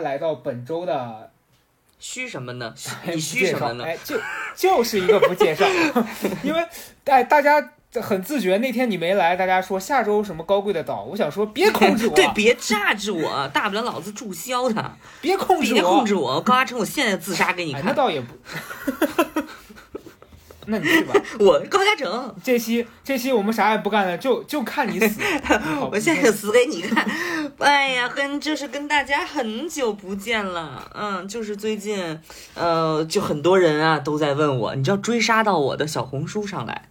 来到本周的虚什么呢？你虚什么呢？哎，就就是一个不介绍，因为哎，大家很自觉，那天你没来，大家说下周什么高贵的岛，我想说别控制我，对，别榨制我，大不了老子注销他，别控制我别，控制我，高嘉诚，我现在自杀给你哎，那。倒也不，那你去吧。我高嘉诚，这期这期我们啥也不干了，就就看你死。我现在死给你看。哎呀，跟就是跟大家很久不见了，嗯，就是最近，呃，就很多人啊都在问我，你知道追杀到我的小红书上来。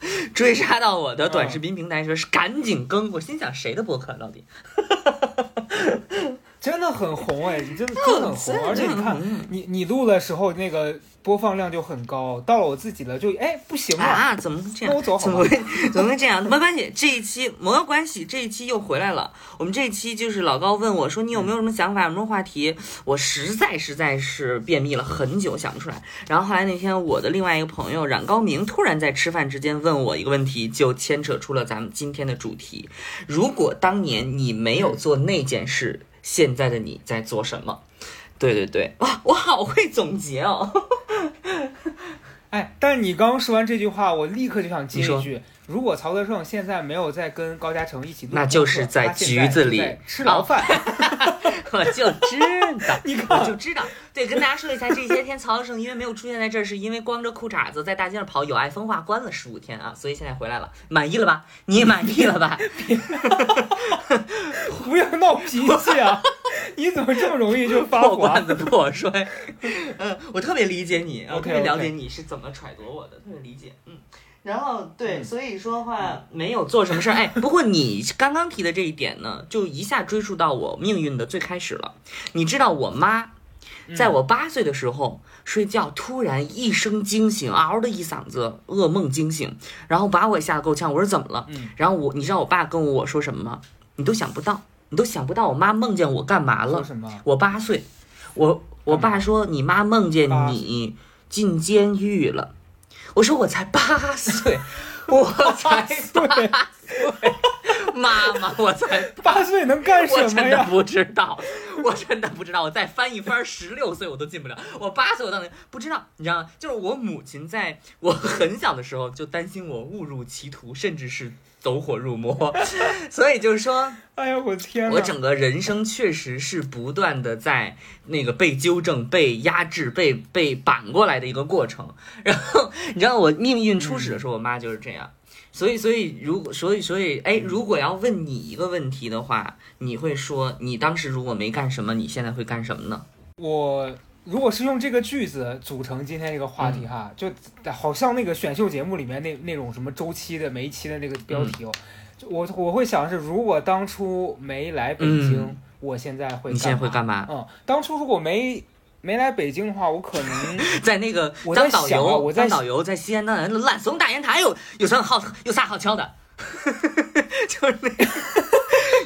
追杀到我的短视频平台说是赶紧更，我心想谁的博客到底？真的很红哎，你真的真的很红，而且你看你你录的时候那个播放量就很高，到了我自己了就哎不行了，啊，怎么这样？那我走好吗怎么会怎么会这样？没关系，这一期没有关系，这一期又回来了。我们这一期就是老高问我说你有没有什么想法，有什么话题？我实在实在是便秘了很久，想不出来。然后后来那天我的另外一个朋友冉高明突然在吃饭之间问我一个问题，就牵扯出了咱们今天的主题。如果当年你没有做那件事，现在的你在做什么？对对对，哇，我好会总结哦。哎，但你刚说完这句话，我立刻就想接一句：如果曹德胜现在没有在跟高嘉诚一起那就是在局子里吃牢饭。我就知道，我就知道。对，跟大家说一下，这些天曹德胜因为没有出现在这儿，是因为光着裤衩子在大街上跑，有碍风化关了十五天啊，所以现在回来了，满意了吧？你也满意了吧？不要闹脾气啊！你怎么这么容易就发火破罐？子破摔。嗯，我特别理解你，我特别了解你是怎么揣度我的，特别理解。嗯。然后对，嗯所以说的话没有做什么事儿，哎，不过你刚刚提的这一点呢，就一下追溯到我命运的最开始了。你知道我妈在我八岁的时候睡觉，突然一声惊醒，嗷的一嗓子噩梦惊醒，然后把我吓得够呛。我说怎么了？嗯然后我，你知道我爸跟我说什么吗？你都想不到，你都想不到我妈梦见我干嘛了。什么？我八岁，我我爸说你妈梦见你进监狱了。我说我才八岁，我才八岁，妈妈，我才八岁能干什么呀？真的不知道，我真的不知道。我再翻一翻，十六岁我都进不了。我八岁我当年不知道，你知道吗？就是我母亲在我很小的时候就担心我误入歧途，甚至是走火入魔，所以就是说。哎呀，我天哪！我整个人生确实是不断的在那个被纠正、被压制、被被扳过来的一个过程。然后你知道我命运初始的时候，我妈就是这样。所以，所以如果，所以，所以，哎，如果要问你一个问题的话，你会说你当时如果没干什么，你现在会干什么呢？我如果是用这个句子组成今天这个话题哈，就好像那个选秀节目里面那那种什么周期的每一期的那个标题哦，就我我会想是，如果当初没来北京，嗯我现在会你现在会干嘛？嗯，当初如果没没来北京的话，我可能在那个我在当导游，我在当导游在西安那烂怂大雁塔有有啥好有啥好敲的？就是那个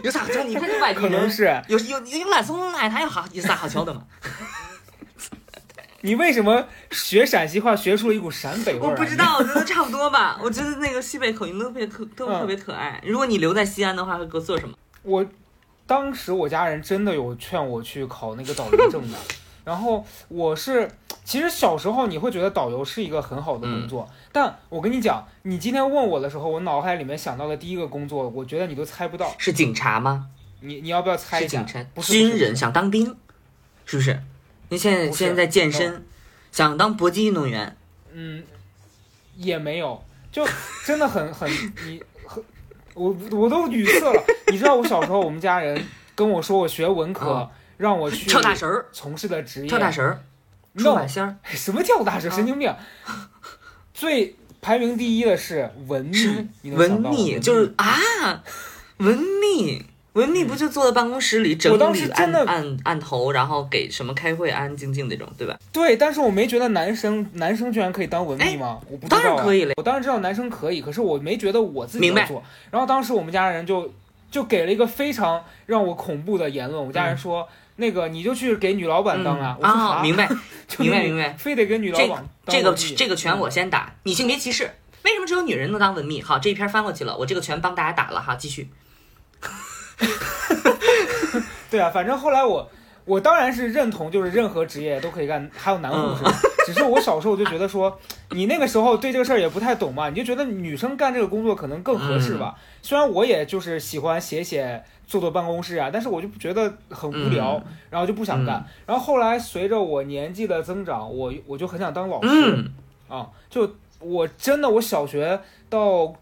有啥好瞧？你看这外地人可能是有有有懒松大雁塔有好有啥好敲的吗？你为什么学陕西话学出了一股陕北味、我不知道，我觉得差不多吧。我觉得那个西北口音都特别可都特别可爱。如果你留在西安的话，会给我做什么？我当时我家人真的有劝我去考那个导游证的，然后我是其实小时候你会觉得导游是一个很好的工作，但我跟你讲，你今天问我的时候，我脑海里面想到的第一个工作，我觉得你都猜不到，是警察吗？你你要不要猜一下是警察？？军人想当兵，是不是？你现在现在在健身，想当搏击运动员，嗯，也没有，就真的很很你很我我都语塞了。你知道我小时候我们家人跟我说我学文科，嗯让我去跳大神儿，从事的职业跳大神儿，出 no 马仙儿。什么跳大神，啊神经病！最排名第一的是文秘文秘就是啊，文秘。文秘不就坐在办公室里整我当时按真的按按头，然后给什么开会，安安静静那种，对吧？对，但是我没觉得男生男生居然可以当文秘吗？我不知道、啊，当然可以了我当然知道男生可以，可是我没觉得我自己明白要做。然后当时我们家人就就给了一个非常让我恐怖的言论。我家人说，那个你就去给女老板当啊。啊，啊，明白，明白明白非得给女老板当这个这个拳我先打，你性别歧视。为什么只有女人能当文秘？好，这一篇翻过去了，我这个拳帮大家打了哈，继续。对啊，反正后来我我当然是认同，就是任何职业都可以干，还有男护士。只是我小时候就觉得说，你那个时候对这个事儿也不太懂嘛，你就觉得女生干这个工作可能更合适吧。虽然我也就是喜欢写写、坐坐办公室啊，但是我就觉得很无聊，然后就不想干。然后后来随着我年纪的增长，我我就很想当老师。嗯啊，就我真的，我小学到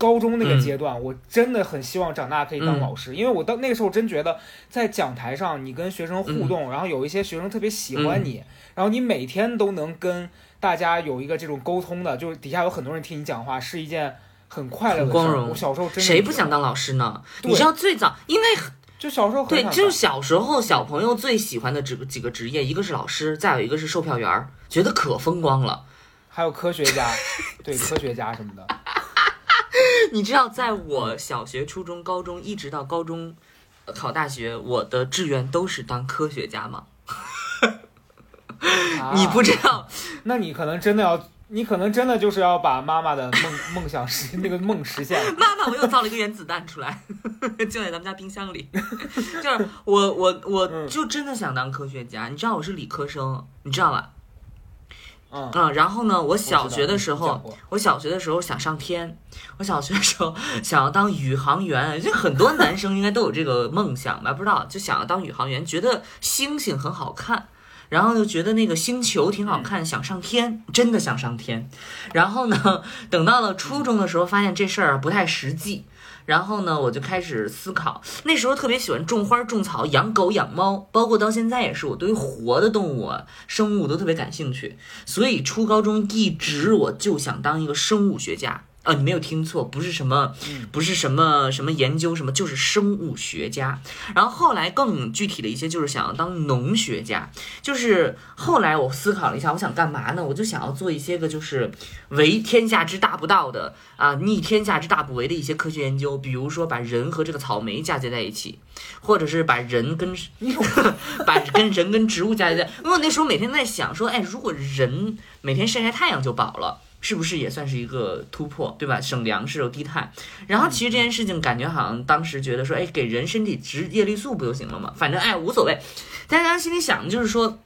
高中那个阶段，我真的很希望长大可以当嗯老师，因为我到那个时候真觉得在讲台上，你跟学生互动，然后有一些学生特别喜欢你，然后你每天都能跟大家有一个这种沟通的，就是底下有很多人听你讲话，是一件很快乐的事儿。很光荣我小时候真谁不想？当老师呢？你知道最早，因为就小时候很对，就是小时候小朋友最喜欢的职几个职业，一个是老师，再有一个是售票员，觉得可风光了。还有科学家，对科学家什么的。你知道，在我小学、初中、高中，一直到高中呃考大学，我的志愿都是当科学家吗？你不啊知道，那你可能真的要，你可能真的就是要把妈妈的梦梦想实那个梦实现。妈妈，我又造了一个原子弹出来，就在咱们家冰箱里。就是我我我嗯就真的想当科学家，你知道我是理科生，你知道吧？嗯，嗯，然后呢，我小学的时候我小学的时候想上天，我小学的时候想要当宇航员，就很多男生应该都有这个梦想吧？不知道，就想要当宇航员，觉得星星很好看，然后就觉得那个星球挺好看，想上天，真的想上天。然后呢，等到了初中的时候，发现这事儿不太实际。然后呢，我就开始思考。那时候特别喜欢种花、种草、养狗、养猫，包括到现在也是，我对于活的动物、生物都特别感兴趣。所以初高中一直我就想当一个生物学家。啊，你没有听错，不是什么，不是什么什么研究什么，就是生物学家。然后后来更具体的一些，就是想要当农学家。就是后来我思考了一下，我想干嘛呢？我就想要做一些个就是为天下之大不道的啊，逆天下之大不为的一些科学研究，比如说把人和这个草莓嫁接在一起，或者是把人跟 把跟人跟植物嫁接在。因为我那时候每天在想说，哎，如果人每天晒晒太阳就饱了。是不是也算是一个突破，对吧？省粮食又低碳，然后其实这件事情感觉好像当时觉得说，哎，给人身体植叶绿素不就行了吗？反正哎无所谓，大家心里想的就是说。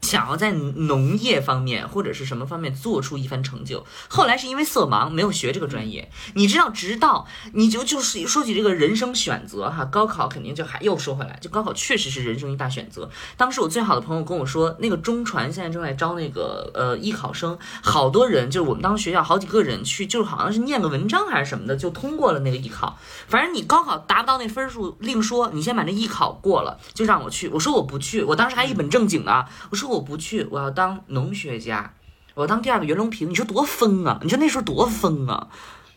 想要在农业方面或者是什么方面做出一番成就，后来是因为色盲没有学这个专业。你知道，直到你就就是说起这个人生选择哈，高考肯定就还又说回来，就高考确实是人生一大选择。当时我最好的朋友跟我说，那个中传现在正在招那个呃艺考生，好多人就是我们当时学校好几个人去，就是好像是念个文章还是什么的，就通过了那个艺考。反正你高考达不到那分数，另说，你先把那艺考过了，就让我去。我说我不去，我当时还一本正经的，我说我不去，我要当农学家，我要当第二个袁隆平。你说多疯啊！你说那时候多疯啊！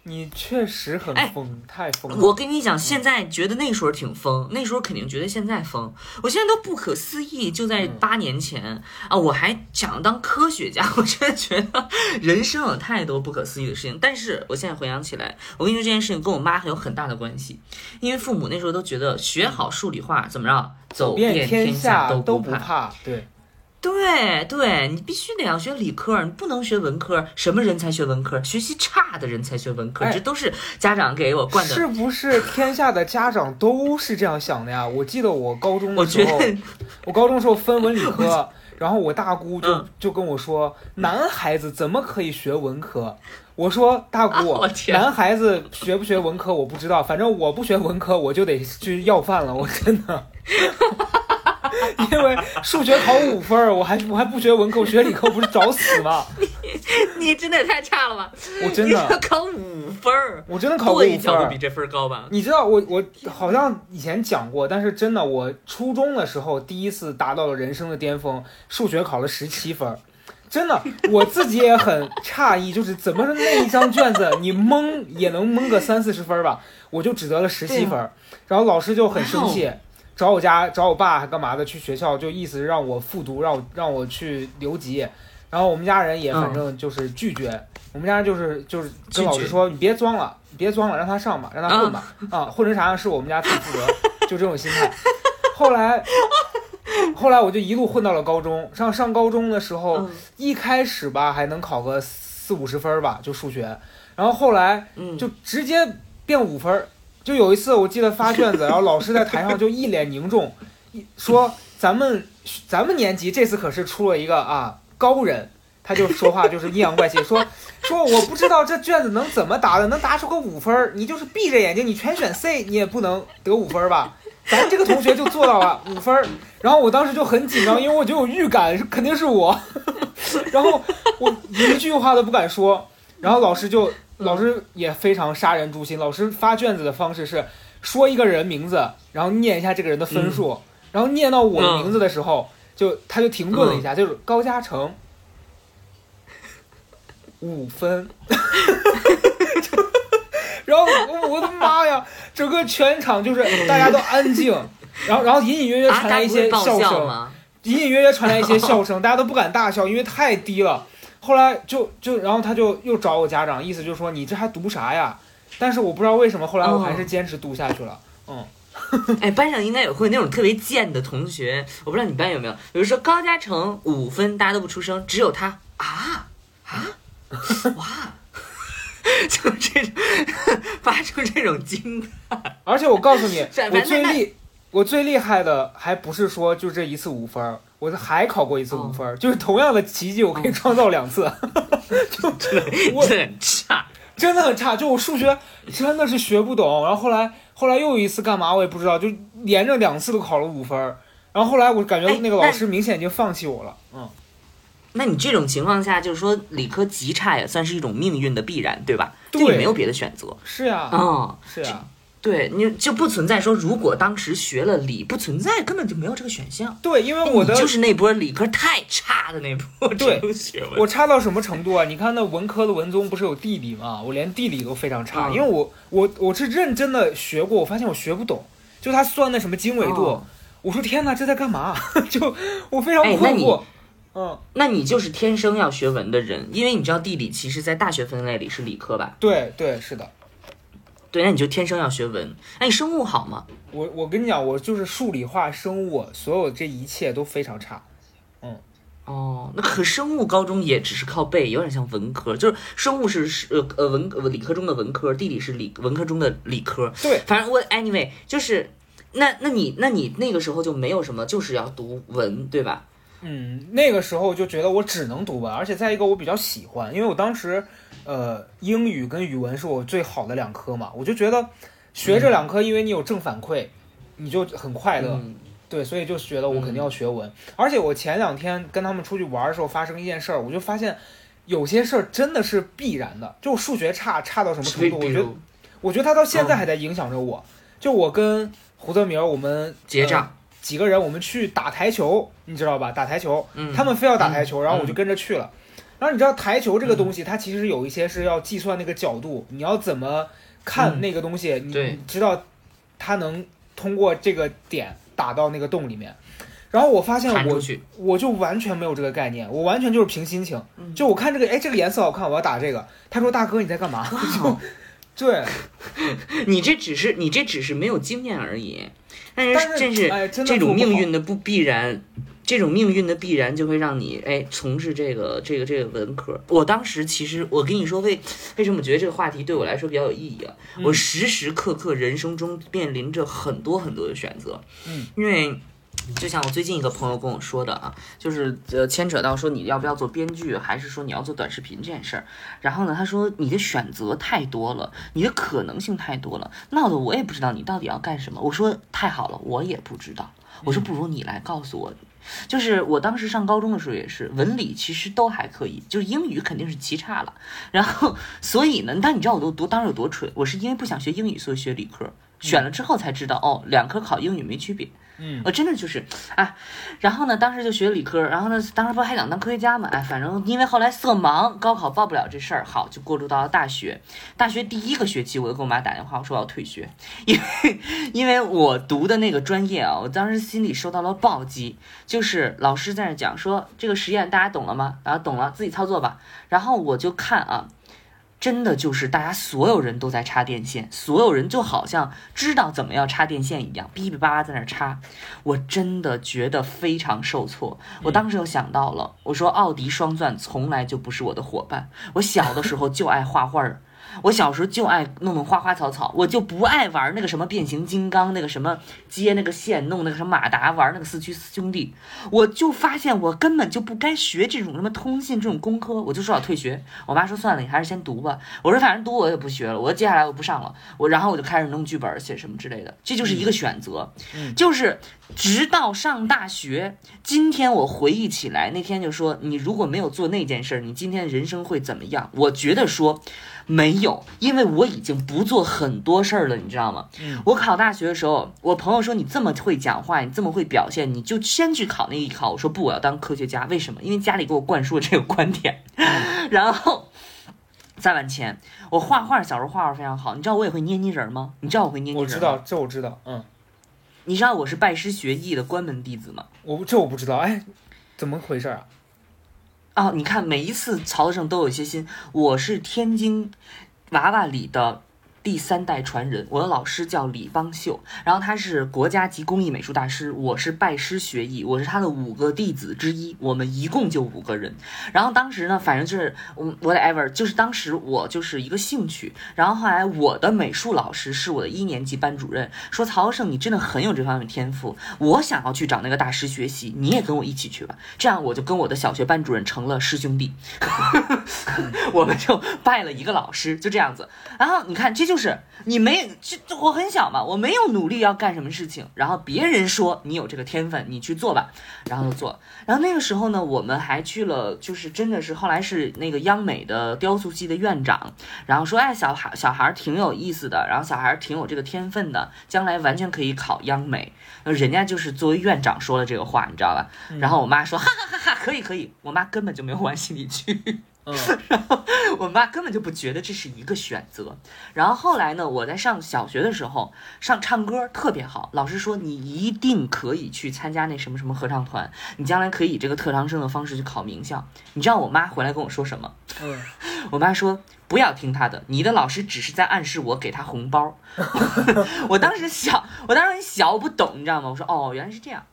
你确实很哎疯，太疯了。我跟你讲，现在觉得那时候挺疯，那时候肯定觉得现在疯。我现在都不可思议，就在八年前啊，我还想当科学家。我真的觉得人生有太多不可思议的事情。但是我现在回想起来，我跟你说这件事情跟我妈还有很大的关系，因为父母那时候都觉得学好数理化怎么着，走遍天下都不不怕，对，对对，你必须得要学理科，你不能学文科。什么人才学文科？学习差的人才学文科，哎这都是家长给我灌的。是不是天下的家长都是这样想的呀？我记得我高中的时候，觉得我高中时候分文理科，然后我大姑就嗯就跟我说，男孩子怎么可以学文科？我说大姑男孩子学不学文科我不知道，反正我不学文科我就得去要饭了，我真的。因为数学考五分儿，我还我还不学文科，我学理科不是找死吗？你你真的也太差了吧！我真的，考五分儿，我真的考过一五分比。这分儿高吧？你知道我我好像以前讲过，但是真的，我初中的时候第一次达到了人生的巅峰，数学考了十七分儿，真的，我自己也很诧异，就是怎么那一张卷子你蒙也能蒙个三四十分儿吧，我就只得了十七分儿，然后老师就很生气。找我家找我爸还干嘛的？去学校就意思是让我复读，让我让我去留级，然后我们家人也嗯反正就是拒绝，我们家人就是就是跟老师说你别装了，你别装了，让他上吧，让他混吧，啊，混成啥样是我们家自己负责，就这种心态。后来，后来我就一路混到了高中，上上高中的时候，嗯。一开始吧还能考个四五十分儿吧，就数学，然后后来嗯，就直接变五分儿。就有一次我记得发卷子，然后老师在台上就一脸凝重，一说咱们咱们年级这次可是出了一个啊高人，他就说话就是阴阳怪气，说 说我不知道这卷子能怎么答的，能答出个五分儿，你就是闭着眼睛你全选 C，你也不能得五分儿吧？咱这个同学就做到了五分儿，然后我当时就很紧张，因为我就有预感是肯定是我，然后我一句话都不敢说，然后老师就老师也非常杀人诛心，老师发卷子的方式是说一个人名字，然后念一下这个人的分数，然后念到我的名字的时候，就他就停顿了一下，就是高嘉诚五分，然后我我的妈呀，整个全场就是大家都安静，然后然后隐隐约约啊，传来一些笑声，笑？隐隐约约传来一些笑声，大家都不敢大笑，因为太低了。后来就就然后他就又找我家长，意思就是说你这还读啥呀？但是我不知道为什么，后来我还是坚持读下去了。嗯，哎，班上应该有会那种特别贱的同学，我不知道你班有没有。比如说高嘉诚五分，大家都不出声，只有他啊啊 哇，就这种发出这种惊叹。而且我告诉你，我最厉我最厉害的还不是说就这一次五分儿，我还考过一次哦五分儿，就是同样的奇迹，我可以创造两次。我真的很差。真的很差，就我数学真的是学不懂，然后后来后来又有一次干嘛我也不知道，就连着两次都考了五分儿，然后后来我感觉哎那个老师明显已经放弃我了，嗯，那你这种情况下，就是说理科极差也算是一种命运的必然，对吧？就对你没有别的选择。是呀，嗯，是呀，对，你就不存在说如果当时学了理，不存在，根本就没有这个选项。对，因为我的就是那波理科太差的那波对。我差到什么程度啊？你看那文科的文综不是有地理吗？我连地理都非常差，嗯因为我我我是认真的学过，我发现我学不懂，就他算那什么经纬度，哦我说天哪，这在干嘛？就我非常哎那你困惑，嗯，那你就是天生要学文的人，因为你知道地理其实在大学分类里是理科吧？对对是的。对，那你就天生要学文。那你生物好吗？我我跟你讲，我就是数理化、生物，所有这一切都非常差。嗯哦，那可生物高中也只是靠背，有点像文科，就是生物是是呃呃文呃理科中的文科，地理是理文科中的理科。对，反正我 anyway 就是，那那你那你那个时候就没有什么，就是要读文，对吧？嗯，那个时候就觉得我只能读文，而且再一个我比较喜欢，因为我当时，呃，英语跟语文是我最好的两科嘛，我就觉得学这两科，因为你有正反馈，你就很快乐。嗯对，所以就是觉得我肯定要学文。而且我前两天跟他们出去玩的时候发生一件事儿，我就发现有些事儿真的是必然的。就数学差差到什么程度，我觉得我觉得他到现在还在影响着我。就我跟胡泽明儿，我们结账呃几个人，我们去打台球，你知道吧？打台球，嗯他们非要打台球，嗯然后我就跟着去了。然后你知道台球这个东西，它其实有一些是要计算那个角度，你要怎么看嗯那个东西，你知道它能通过这个点打到那个洞里面。然后我发现我去。我就完全没有这个概念，我完全就是凭心情。嗯就我看这个，哎，这个颜色好看，我要打这个。他说：“大哥，你在干嘛？” 就对，你这只是你这只是没有经验而已，但是但是这种命运的不必然，这种命运的必然就会让你哎从事这个这个这个文科。我当时其实我跟你说为为什么觉得这个话题对我来说比较有意义啊？嗯我时时刻刻人生中面临着很多很多的选择，嗯，因为。就像我最近一个朋友跟我说的啊，就是呃牵扯到说你要不要做编剧，还是说你要做短视频这件事儿。然后呢，他说你的选择太多了，你的可能性太多了，闹得我也不知道你到底要干什么。我说太好了，我也不知道。我说不如你来告诉我。就是我当时上高中的时候也是，文理其实都还可以，就是英语肯定是极差了。然后 所以呢，但你知道我都多当时有多蠢？我是因为不想学英语，所以学理科。选了之后才知道，哦，两科考英语没区别。嗯我真的就是啊，然后呢，当时就学理科，然后呢，当时不还想当科学家嘛？哎，反正因为后来色盲，高考报不了这事儿，好就过渡到了大学。大学第一个学期，我就给我妈打电话，我说我要退学，因 为因为我读的那个专业啊，我当时心里受到了暴击，就是老师在那讲说这个实验大家懂了吗？然后懂了，自己操作吧。然后我就看啊。真的就是大家所有人都在插电线，所有人就好像知道怎么样插电线一样，哔哔叭叭在那插。我真的觉得非常受挫。我当时就想到了，我说奥迪双钻从来就不是我的伙伴。我小的时候就爱画画，我小时候就爱弄弄花花草草，我就不爱玩那个什么变形金刚，那个什么接那个线，弄那个什么马达，玩那个四驱兄弟。我就发现我根本就不该学这种什么通信这种工科，我就说要退学。我妈说算了，你还是先读吧。我说反正读我也不学了，我接下来我不上了。我然后我就开始弄剧本写什么之类的，这就是一个选择，就是直到上大学。今天我回忆起来，那天就说你如果没有做那件事儿，你今天人生会怎么样？我觉得说。没有，因为我已经不做很多事儿了，你知道吗？我考大学的时候，我朋友说你这么会讲话，你这么会表现，你就先去考那一考。我说不，我要当科学家。为什么？因为家里给我灌输了这个观点。然后再往前，我画画，小时候画画非常好。你知道我也会捏泥人吗？你知道我会捏泥人吗？我知道，这我知道，嗯，你知道我是拜师学艺的关门弟子吗？我这我不知道，哎，怎么回事啊？啊，你看每一次曹德胜都有一些新。我是天津娃娃里的第三代传人，我的老师叫李邦秀，然后他是国家级工艺美术大师，我是拜师学艺，我是他的五个弟子之一，我们一共就五个人。然后当时呢，反正就是我 whatever，就是当时我就是一个兴趣，然后后来我的美术老师是我的一年级班主任，说曹胜你真的很有这方面天赋，我想要去找那个大师学习，你也跟我一起去吧。这样我就跟我的小学班主任成了师兄弟，我们就拜了一个老师，就这样子。然后你看，这就是你没这这我很小嘛，我没有努力要干什么事情，然后别人说你有这个天分，你去做吧，然后就做。然后那个时候呢，我们还去了，就是真的是后来是那个央美的雕塑系的院长，然后说，哎，小孩小孩儿挺有意思的，然后小孩儿挺有这个天分的，将来完全可以考央美。那人家就是作为院长说了这个话，你知道吧？然后我妈说，哈哈哈哈，可以可以。我妈根本就没有往心里去。嗯，然后我妈根本就不觉得这是一个选择。然后后来呢，我在上小学的时候上唱歌特别好，老师说你一定可以去参加那什么什么合唱团，你将来可以以这个特长生的方式去考名校。你知道我妈回来跟我说什么？嗯，我妈说不要听他的，你的老师只是在暗示我给他红包。我当时小，我当时很小，我不懂，你知道吗？我说哦，原来是这样。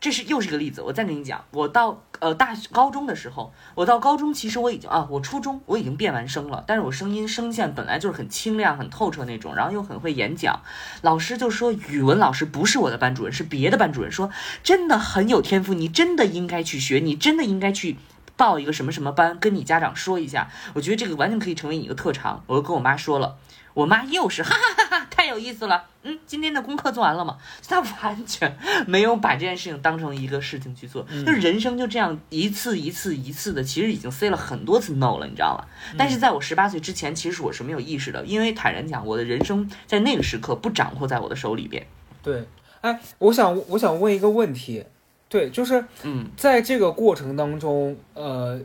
这是又是个例子，我再跟你讲，我到呃大高中的时候，我到高中其实我已经啊，我初中我已经变完声了，但是我声音声线本来就是很清亮、很透彻那种，然后又很会演讲。老师就说语文老师不是我的班主任，是别的班主任，说真的很有天赋，你真的应该去学，你真的应该去。报一个什么什么班，跟你家长说一下，我觉得这个完全可以成为你一个特长。我就跟我妈说了，我妈又是哈哈哈哈，太有意思了。嗯，今天的功课做完了吗？她完全没有把这件事情当成一个事情去做，就是人生就这样一次一次一次的，其实已经 say 了很多次 no 了，你知道吗？但是在我十八岁之前，其实我是没有意识的，因为坦然讲，我的人生在那个时刻不掌握在我的手里边。对，哎，我想我想问一个问题，对，就是嗯在这个过程当中，呃，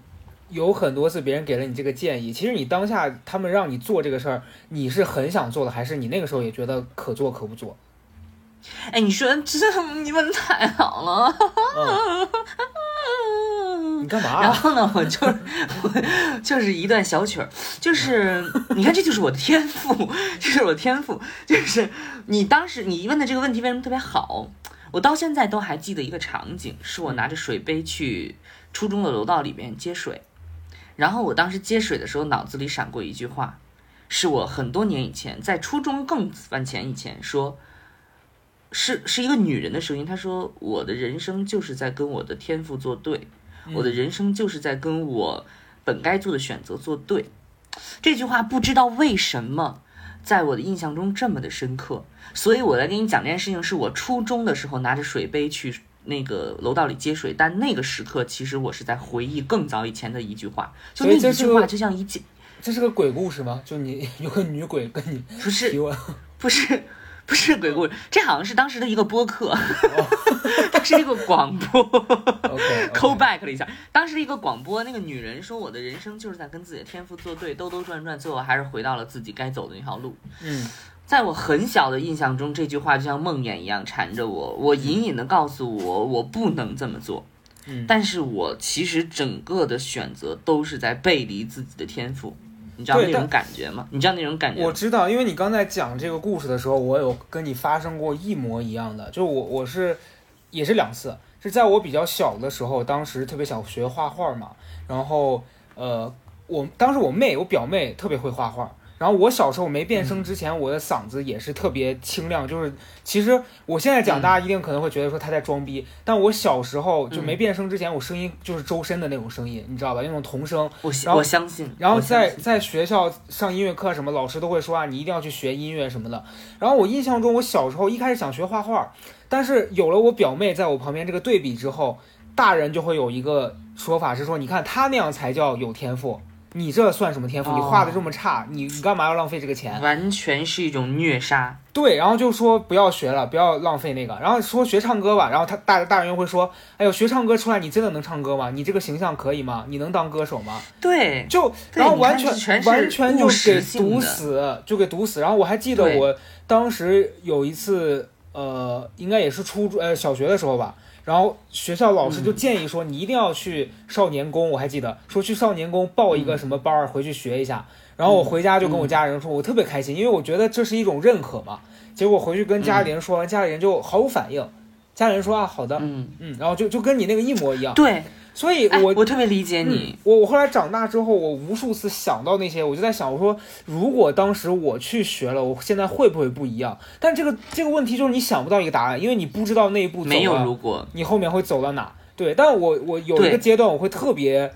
有很多次别人给了你这个建议，其实你当下他们让你做这个事儿，你是很想做的，还是你那个时候也觉得可做可不做？哎，你说这你问太好了。你干嘛、然后呢，我就我就是一段小曲儿，就是你看，这就是我的天赋，这是我的天赋，就是你当时你问的这个问题为什么特别好，我到现在都还记得一个场景，是我拿着水杯去初中的楼道里面接水，然后我当时接水的时候，脑子里闪过一句话，是我很多年以前在初中更往前以前说。是是一个女人的声音，她说：“我的人生就是在跟我的天赋作对，我的人生就是在跟我本该做的选择作对。”这句话不知道为什么在我的印象中这么的深刻，所以我来给你讲这件事情，是我初中的时候拿着水杯去那个楼道里接水，但那个时刻其实我是在回忆更早以前的一句话，就那一句话就像一件这是个鬼故事吗？就你 有个女鬼跟你不是提问，不是 不是鬼故事，这好像是当时的一个播客，它是一个广播。OK，call back 了一下，当时一个广播，那个女人说：“我的人生就是在跟自己的天赋作对，兜兜转转，最后还是回到了自己该走的那条路。”嗯在我很小的印象中，这句话就像梦魇一样缠着我，我隐隐的告诉我，我不能这么做。嗯但是我其实整个的选择都是在背离自己的天赋，你知道对那种但感觉吗？你知道那种感觉吗？我知道，因为你刚才讲这个故事的时候，我有跟你发生过一模一样的，就我我是也是两次，是在我比较小的时候，当时特别想学画画嘛，然后呃，我当时我妹我表妹特别会画画。然后我小时候没变声之前，我的嗓子也是特别清亮，就是其实我现在讲，嗯大家一定可能会觉得说他在装逼，但我小时候就没变声之前，我声音就是周深的那种声音，你知道吧？那种童声，我我相信。然后在在学校上音乐课什么，老师都会说啊，你一定要去学音乐什么的。然后我印象中，我小时候一开始想学画画，但是有了我表妹在我旁边这个对比之后，大人就会有一个说法是说，你看他那样才叫有天赋，你这算什么天赋？你哦画的这么差，你你干嘛要浪费这个钱？完全是一种虐杀。对，然后就说不要学了，不要浪费那个。然后说学唱歌吧，然后他大大人又会说，哎呦，学唱歌出来你真的能唱歌吗？你这个形象可以吗？你能当歌手吗？对，就然后完全全完全就给毒死，就给毒死。然后我还记得我当时有一次，呃，应该也是初中呃小学的时候吧。然后学校老师就嗯建议说，你一定要去少年宫，我还记得说去少年宫报一个什么班儿，回去学一下。然后我回家就跟我家人说，我特别开心，因为我觉得这是一种认可嘛。结果回去跟家里人说完，家里人就毫无反应。家里人说啊，好的，嗯，嗯，然后就就跟你那个一模一样。对，所以我哎我特别理解你嗯。我我后来长大之后，我无数次想到那些，我就在想，我说如果当时我去学了，我现在会不会不一样？但这个这个问题就是你想不到一个答案，因为你不知道那一步走没有如果，你后面会走到哪。对，但我我有一个阶段我会特别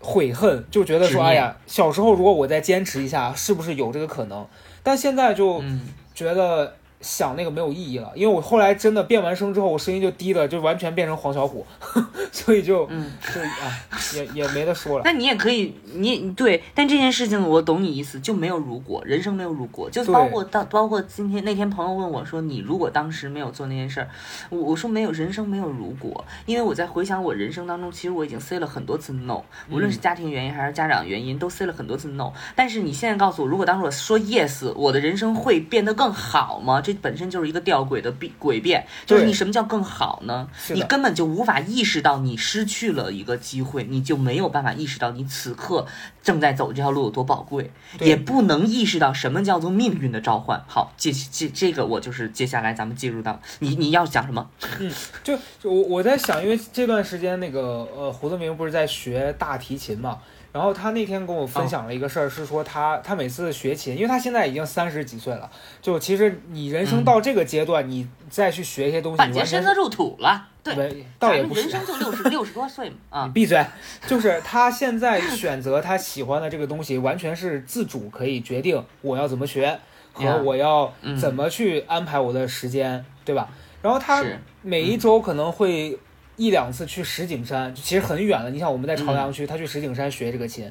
悔恨，就觉得说，哎呀，小时候如果我再坚持一下，是不是有这个可能？但现在就嗯，觉得想那个没有意义了，因为我后来真的变完声之后，我声音就低了，就完全变成黄小琥，所以就嗯。就哎也也没得说了。那你也可以，你对，但这件事情我懂你意思，就没有如果，人生没有如果，就包括到包括今天那天朋友问我说，你如果当时没有做那件事儿，我我说没有，人生没有如果，因为我在回想我人生当中，其实我已经 say 了很多次 no，无论是家庭原因还是家长原因，都 say 了很多次 no。但是你现在告诉我，如果当时我说 yes，我的人生会变得更好吗？这本身就是一个吊诡的诡诡辩，就是你什么叫更好呢？你根本就无法意识到你失去了一个机会，你就没有办法意识到你此刻正在走这条路有多宝贵，也不能意识到什么叫做命运的召唤。好，这这这个我就是接下来咱们进入到你你要讲什么？就就我我在想，因为这段时间那个呃胡德明不是在学大提琴嘛，然后他那天跟我分享了一个事儿，是说他他每次学琴，因为他现在已经三十几岁了，就其实你人生到这个阶段，你再去学一些东西，半截身子入土了，对，倒也不是人。生就六十六十多岁嘛啊你，闭嘴！就是他现在选择他喜欢的这个东西，完全是自主可以决定我要怎么学和我要嗯怎么去安排我的时间，对吧？然后他每一周可能会一两次去石景山，其实很远了。你想我们在朝阳区，他去石景山学这个琴，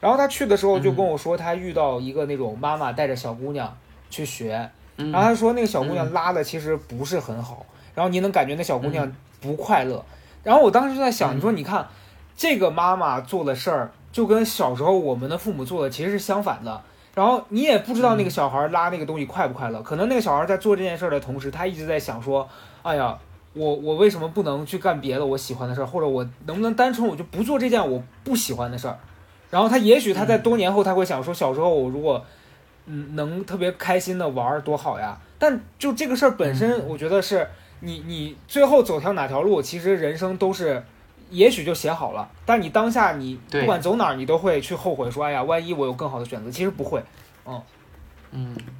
然后他去的时候就跟我说，他遇到一个那种妈妈带着小姑娘去学，嗯。然后他说那个小姑娘拉的其实不是很好，然后你能感觉那小姑娘不快乐。然后我当时就在想，你说你看这个妈妈做的事儿，就跟小时候我们的父母做的其实是相反的。然后你也不知道那个小孩拉那个东西快不快乐，可能那个小孩在做这件事儿的同时，他一直在想说，哎呀，我我为什么不能去干别的我喜欢的事儿，或者我能不能单纯我就不做这件我不喜欢的事儿？然后他也许他在多年后他会想说，小时候我如果嗯能特别开心的玩儿多好呀。但就这个事儿本身，我觉得是你你最后走条哪条路，其实人生都是。也许就写好了，但你当下你不管走哪儿，你都会去后悔说，哎呀，万一我有更好的选择。其实不会，嗯，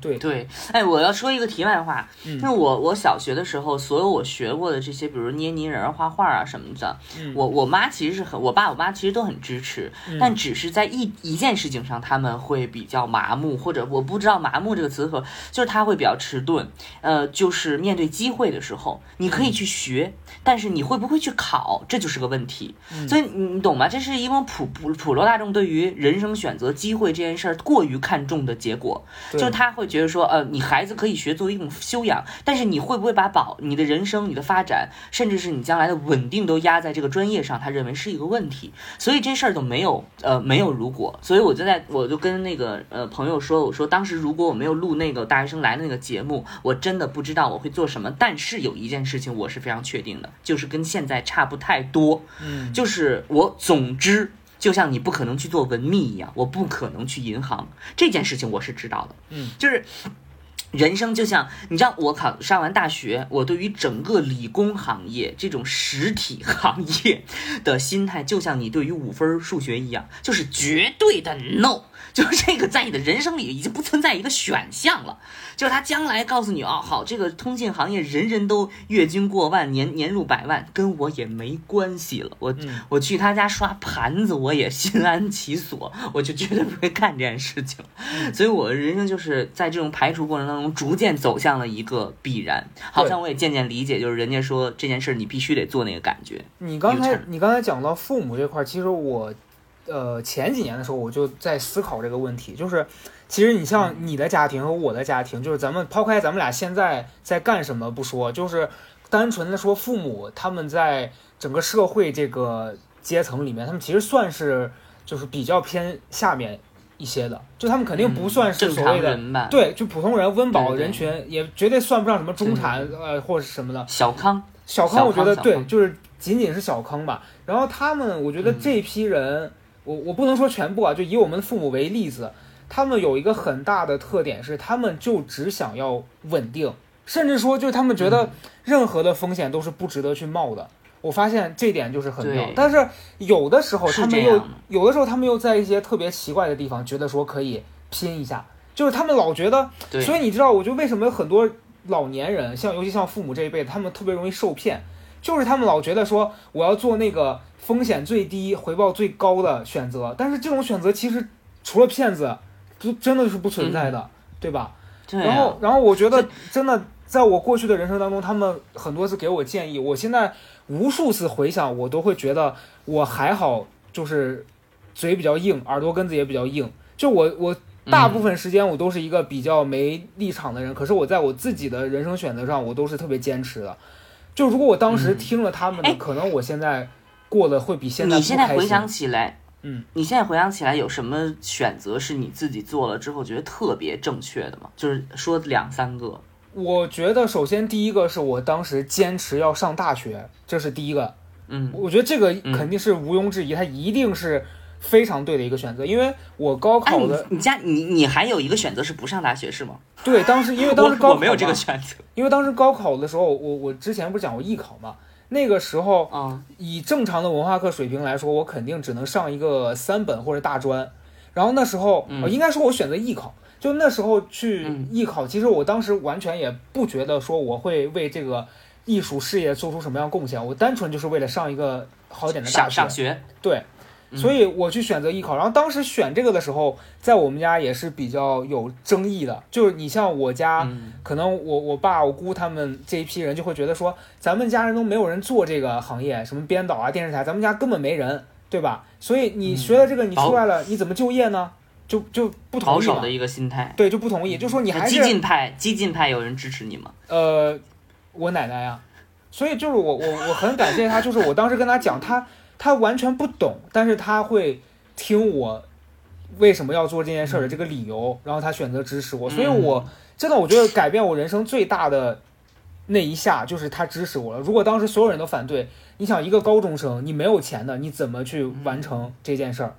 对对，哎，我要说一个题外话，嗯那我我小学的时候，所有我学过的这些，比如捏泥人儿、画画啊什么的，嗯我我妈其实是很，我爸我妈其实都很支持，嗯但只是在一一件事情上他们会比较麻木，或者我不知道麻木这个词和，就是他会比较迟钝，呃，就是面对机会的时候，你可以去学，但是你会不会去考，这就是个问题。嗯所以你你懂吗？这是一种普普普罗大众对于人生选择机会这件事儿过于看重的结果。对就他会觉得说，呃，你孩子可以学作为一种修养，但是你会不会把保你的人生、你的发展，甚至是你将来的稳定都压在这个专业上？他认为是一个问题，所以这事儿就没有呃没有如果，所以我就在我就跟那个呃朋友说，我说当时如果我没有录那个大学生来的那个节目，我真的不知道我会做什么，但是有一件事情我是非常确定的，就是跟现在差不太多，嗯，就是我总之。就像你不可能去做文秘一样，我不可能去银行这件事情我是知道的。嗯，就是人生就像你知道，我考上完大学，我对于整个理工行业这种实体行业的心态，就像你对于五分数学一样，就是绝对的 no。就是这个在你的人生里已经不存在一个选项了，就是他将来告诉你哦，好，这个通信行业人人都月均过万，年年入百万，跟我也没关系了。我、嗯我去他家刷盘子，我也心安其所，我就绝对不会干这件事情。所以我的人生就是在这种排除过程当中，逐渐走向了一个必然。好像我也渐渐理解，就是人家说这件事儿你必须得做那个感觉。你刚才你刚才讲到父母这块儿，其实我，呃，前几年的时候我就在思考这个问题，就是其实你像你的家庭和我的家庭，就是咱们抛开咱们俩现在在干什么不说，就是单纯的说父母他们在整个社会这个阶层里面，他们其实算是就是比较偏下面一些的，就他们肯定不算是所谓的。对，就普通人、温饱人群也绝对算不上什么中产，呃，或者是什么的。小康，小康，我觉得对，就是仅仅是小康吧。然后他们，我觉得嗯这批人，我我不能说全部啊，就以我们父母为例子，他们有一个很大的特点是，他们就只想要稳定，甚至说就是他们觉嗯。得任何的风险都是不值得去冒的。我发现这点就是很妙，但是有的时候他们又有的时候他们又在一些特别奇怪的地方，觉得说可以拼一下，就是他们老觉得，所以你知道，我就为什么很多老年人，像尤其像父母这一辈，他们特别容易受骗，就是他们老觉得说我要做那个风险最低、回报最高的选择，但是这种选择其实除了骗子，不真的是不存在的，对吧？对啊然后，然后我觉得真的，在我过去的人生当中，他们很多次给我建议，我现在无数次回想，我都会觉得我还好，就是嘴比较硬，耳朵根子也比较硬。就我我大部分时间我都是一个比较没立场的人，可是我在我自己的人生选择上，我都是特别坚持的。就如果我当时嗯听了他们的，哎可能我现在过得会比现在你现在回想起来，嗯，你现在回想起来有什么选择是你自己做了之后觉得特别正确的吗？就是说两三个。我觉得首先第一个是我当时坚持要上大学，这是第一个。嗯我觉得这个嗯肯定是毋庸置疑，它一定是非常对的一个选择，因为我高考的、你家你你还有一个选择是不上大学是吗？对当时因为当时高考我我没有这个选择。因为当时高考的时候，我我之前不是讲过艺考嘛，那个时候啊以正常的文化课水平来说，我肯定只能上一个三本或者大专。然后那时候，应该说我选择艺考，就那时候去嗯艺考，其实我当时完全也不觉得说我会为这个艺术事业做出什么样贡献，我单纯就是为了上一个好点的大学。上学。对，嗯所以我去选择艺考，然后当时选这个的时候，在我们家也是比较有争议的，就是你像我家。嗯可能我我爸我姑他们这一批人就会觉得说，咱们家人都没有人做这个行业，什么编导啊、电视台，咱们家根本没人，对吧？所以你学了这个，你出来了，你怎么就业呢？就就不同意嘛保守的。一个心态。对，就不同意，就说你还是激进派，激进派有人支持你吗？呃，我奶奶呀，所以就是我我我很感谢她，就是我当时跟她讲，她她完全不懂，但是他会听我为什么要做这件事儿的这个理由，然后他选择支持我，所以我真的我觉得改变我人生最大的那一下就是他支持我了。如果当时所有人都反对，你想一个高中生，你没有钱的，你怎么去完成这件事儿？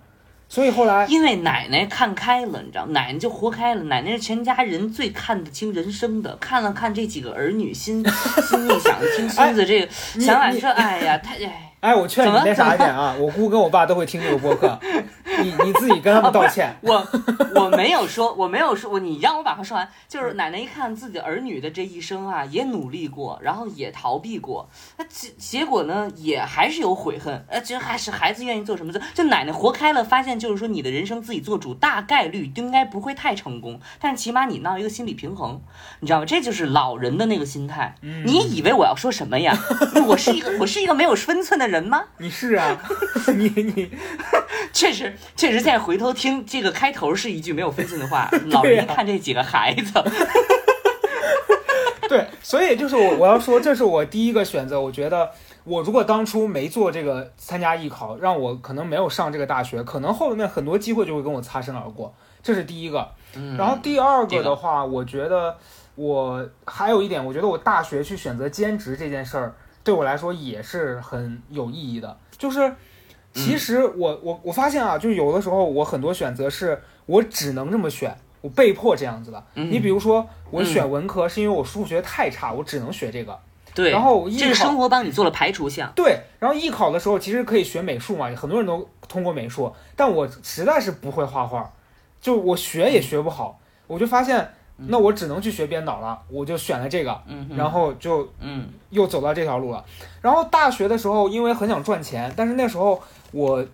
所以后来因为奶奶看开了，你知道，奶奶就活开了。奶奶是全家人最看得清人生的，看了看这几个儿女，心心里想听孙子这个，想法说，哎呀，太哎，哎，我劝你那啥一点啊，我姑跟我爸都会听这个播客，你你自己跟他们道歉。我我没有说，我没有说，我你让我把话说完。就是奶奶一看自己儿女的这一生啊，也努力过，然后也逃避过，那结结果呢，也还是有悔恨。呃，这还是孩子愿意做什么做，就奶奶活开了，发现就是说你的人生自己做主，大概率应该不会太成功，但是起码你闹一个心理平衡，你知道吗？这就是老人的那个心态。你以为我要说什么呀？我是一个我是一个没有分寸的的人吗？你是啊，你你确实，确实，现在回头听这个开头是一句没有分寸的话，老人一看这几个孩子，对，所以就是我我要说，这是我第一个选择。我觉得我如果当初没做这个参加艺考，让我可能没有上这个大学，可能后面很多机会就会跟我擦身而过。这是第一个。嗯然后第二个个的话，我觉得我还有一点，我觉得我大学去选择兼职这件事儿，对我来说也是很有意义的。就是其实我我我发现啊，就是有的时候我很多选择是我只能这么选，我被迫这样子的。嗯你比如说，我选文科是因为我数学太差，我只能学这个。对，然后艺考这个生活帮你做了排除项，对，然后艺考的时候其实可以学美术嘛，很多人都通过美术，但我实在是不会画画，就我学也学不好，我就发现那我只能去学编导了，我就选了这个，嗯，然后就嗯又走到这条路了。然后大学的时候，因为很想赚钱，但是那时候我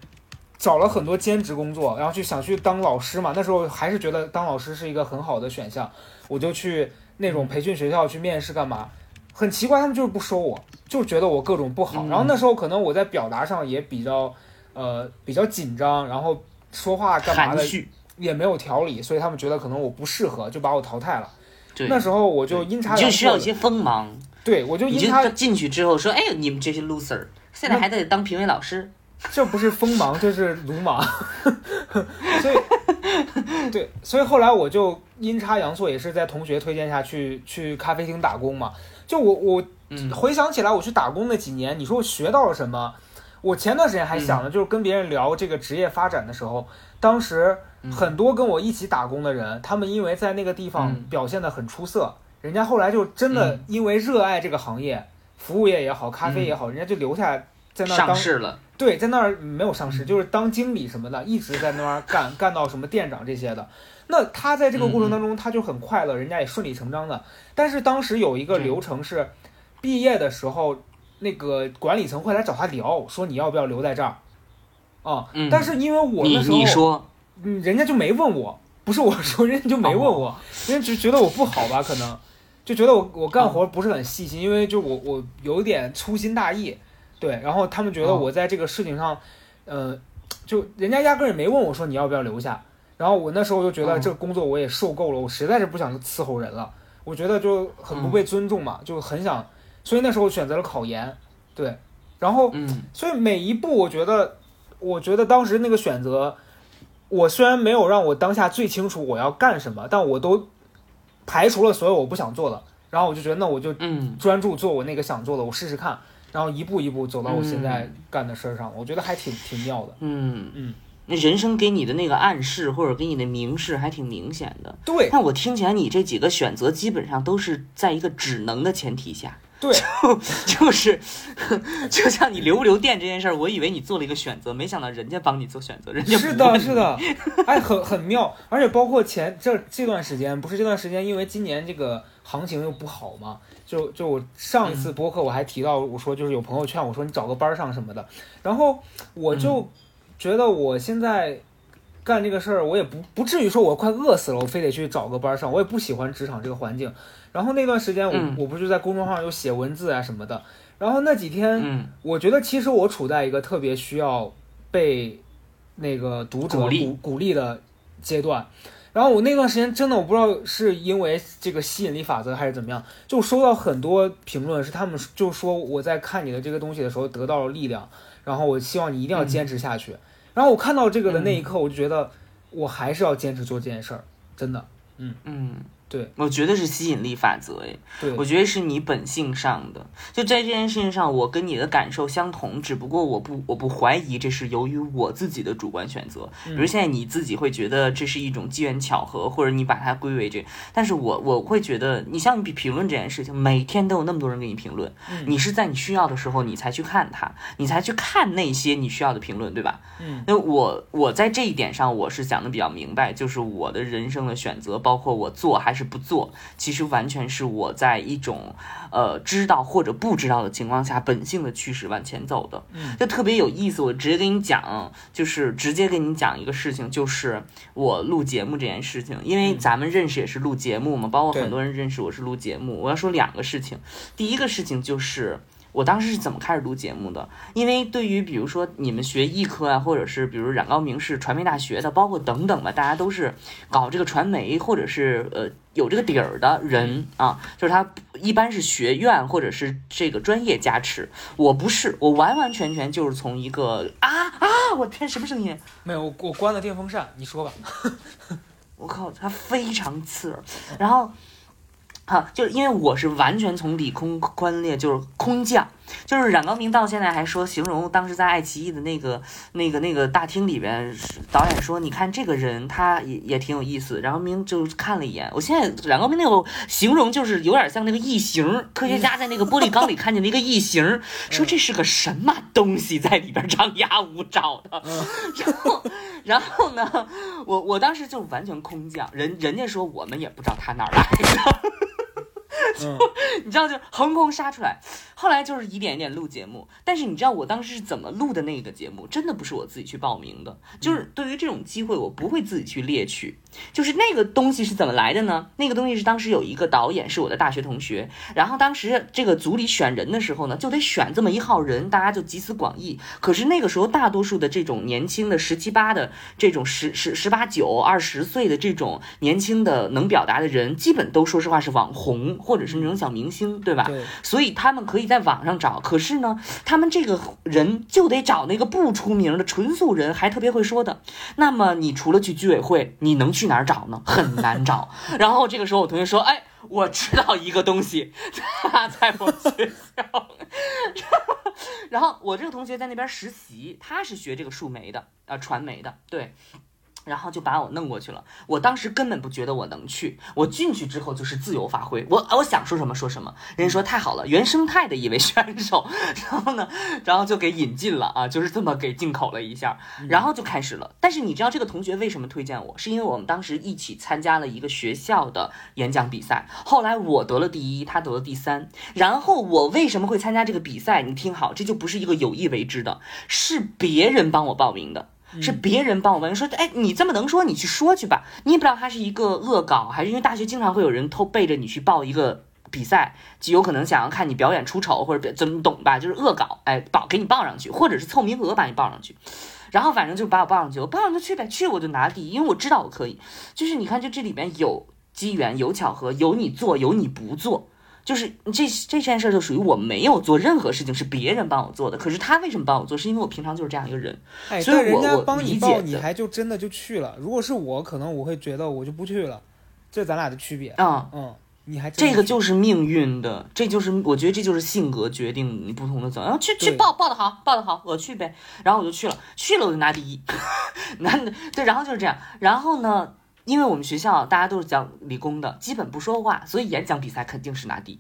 找了很多兼职工作，然后去想去当老师嘛。那时候还是觉得当老师是一个很好的选项，我就去那种培训学校去面试干嘛。很奇怪，他们就是不收我，就觉得我各种不好。嗯然后那时候可能我在表达上也比较呃比较紧张，然后说话干嘛的也没有调理，所以他们觉得可能我不适合，就把我淘汰了。对，那时候我就阴差阳错就需要一些锋芒，对我就阴差就进去之后说，哎，你们这些 loser，现在还得当评委老师，这不是锋芒，这是鲁莽。所以，对，所以后来我就阴差阳错，也是在同学推荐下去去咖啡厅打工嘛。就我我嗯回想起来，我去打工那几年，你说我学到了什么？我前段时间还想嗯。呢，就是跟别人聊这个职业发展的时候，当时很多跟我一起打工的人，他们因为在那个地方嗯。表现得很出色，人家后来就真的嗯。因为热爱这个行业，服务业也好，咖啡也好，人家就留下来在那儿上当市了，对，在那儿没有上嗯。市，就是当经理什么的，一直在那儿干，干到什么店长这些的。那他在这个过程当中，他就很快乐，人家也顺理成章的。但是当时有一个流程是，毕业的时候，那个管理层会来找他聊，说你要不要留在这儿，啊、嗯但是因为我你那时候，你说，嗯，人家就没问我，不是我说，人家就没问哦我，人家就觉得我不好吧，可能就觉得我我干活不是很细心，因为就我我有一点粗心大意，对，然后他们觉得哦我在这个事情上，呃，就人家压根儿也没问我说你要不要留下，然后我那时候就觉得哦这个工作我也受够了，我实在是不想伺候人了，我觉得就很不被尊重嘛，就很想，所以那时候选择了考研，对，然后嗯。所以每一步，我觉得，我觉得当时那个选择，我虽然没有让我当下最清楚我要干什么，但我都排除了所有我不想做的，然后我就觉得，那我就嗯。专注做我那个想做的，我试试看，然后一步一步走到我现在干的事儿上，我觉得还挺挺妙的。嗯。嗯，那人生给你的那个暗示或者给你的明示还挺明显的。对。但我听起来你这几个选择基本上都是在一个只能的前提下，对，就 就是就像你留不留电这件事儿，我以为你做了一个选择，没想到人家帮你做选择，人家是的，是的，哎，很很妙，而且包括前这这段时间，不是这段时间，因为今年这个行情又不好嘛，就就我上一次播客我还提到，我说就是有朋友劝我说你找个班儿上什么的，然后我就觉得我现在干这个事儿，我也不不至于说我快饿死了，我非得去找个班儿上，我也不喜欢职场这个环境。然后那段时间我、嗯我不是在公众号上有写文字啊什么的，然后那几天。嗯我觉得其实我处在一个特别需要被那个读者鼓励鼓鼓励的阶段。然后我那段时间真的我不知道是因为这个吸引力法则还是怎么样，就收到很多评论，是他们就说我在看你的这个东西的时候得到了力量，然后我希望你一定要坚持下去。然后我看到这个的那一刻，我就觉得我还是要坚持做这件事儿，真的。嗯，对，我觉得是吸引力法则，哎，对，我觉得是你本性上的，就在这件事情上，我跟你的感受相同，只不过我不我不怀疑这是由于我自己的主观选择。比如现在你自己会觉得这是一种机缘巧合，或者你把它归为这，但是我我会觉得，你像你比评论这件事情，每天都有那么多人给你评论，嗯。你是在你需要的时候你才去看它，你才去看那些你需要的评论，对吧？嗯，那我我在这一点上我是想的比较明白，就是我的人生的选择，包括我做还是不做，其实完全是我在一种呃知道或者不知道的情况下，本性的驱使往前走的。嗯，就特别有意思。我直接跟你讲，就是直接跟你讲一个事情，就是我录节目这件事情，因为咱们认识也是录节目嘛，包括很多人认识我是录节目。我要说两个事情，第一个事情就是。我当时是怎么开始录节目的？因为对于比如说你们学艺科啊，或者是比如冉高明是传媒大学的，包括等等吧，大家都是搞这个传媒或者是呃有这个底儿的人啊，就是他一般是学院或者是这个专业加持。我不是，我完完全全就是从一个啊啊，我天，什么声音？没有，我我关了电风扇，你说吧。我靠，它非常刺耳。然后，好，就是因为我是完全从理空观列，就是空降，就是冉高明到现在还说形容当时在爱奇艺的那个那个那个大厅里边，导演说，你看这个人他也也挺有意思。冉高明就看了一眼，我现在冉高明那个形容就是有点像那个异形，科学家在那个玻璃缸里看见了一个异形，说这是个什么东西在里边张牙舞爪的。然后，然后呢，我我当时就完全空降，人人家说我们也不知道他哪儿来的。嗯，你知道，就横空杀出来。后来就是一点一点录节目，但是你知道我当时是怎么录的那个节目？真的不是我自己去报名的，就是对于这种机会，我不会自己去猎取。就是那个东西是怎么来的呢？那个东西是当时有一个导演是我的大学同学，然后当时这个组里选人的时候呢，就得选这么一号人，大家就集思广益。可是那个时候，大多数的这种年轻的十七八的这种十十十八九二十岁的这种年轻的能表达的人，基本都说实话是网红或者是那种小明星，对吧？对，所以他们可以在网上找，可是呢，他们这个人就得找那个不出名的纯素人，还特别会说的。那么你除了去居委会，你能去去哪儿找呢？很难找。然后这个时候我同学说：“哎，我知道一个东西，它在我学校。”然后我这个同学在那边实习，他是学这个数媒的，呃，传媒的，对。然后就把我弄过去了。我当时根本不觉得我能去，我进去之后就是自由发挥，我我想说什么说什么。人家说太好了，原生态的一位选手，然后呢，然后就给引进了啊，就是这么给进口了一下，然后就开始了。但是你知道这个同学为什么推荐我？是因为我们当时一起参加了一个学校的演讲比赛，后来我得了第一，他得了第三。然后我为什么会参加这个比赛？你听好，这就不是一个有意为之的，是别人帮我报名的。是别人帮我问说，哎，你这么能说，你去说去吧。你也不知道他是一个恶搞，还是因为大学经常会有人偷背着你去报一个比赛，就有可能想要看你表演出丑，或者怎么懂吧？就是恶搞，哎，报给你报上去，或者是凑名额把你报上去。然后反正就把我报上去，我报上去去呗，去我就拿第一，因为我知道我可以。就是你看，就这里面有机缘，有巧合，有你做，有你不做。就是这这件事就属于我没有做任何事情，是别人帮我做的。可是他为什么帮我做？是因为我平常就是这样一个人，哎，所以但人家我我理帮你报，解你还就真的就去了。如果是我，可能我会觉得我就不去了，这咱俩的区别。啊、嗯，你还这个就是命运的，这就是我觉得这就是性格决定你不同的走。然后去去报报的好，报的好，我去呗。然后我就去了，去了我就拿第一，拿对，然后就是这样。然后呢，因为我们学校大家都是讲理工的，基本不说话，所以演讲比赛肯定是拿第一。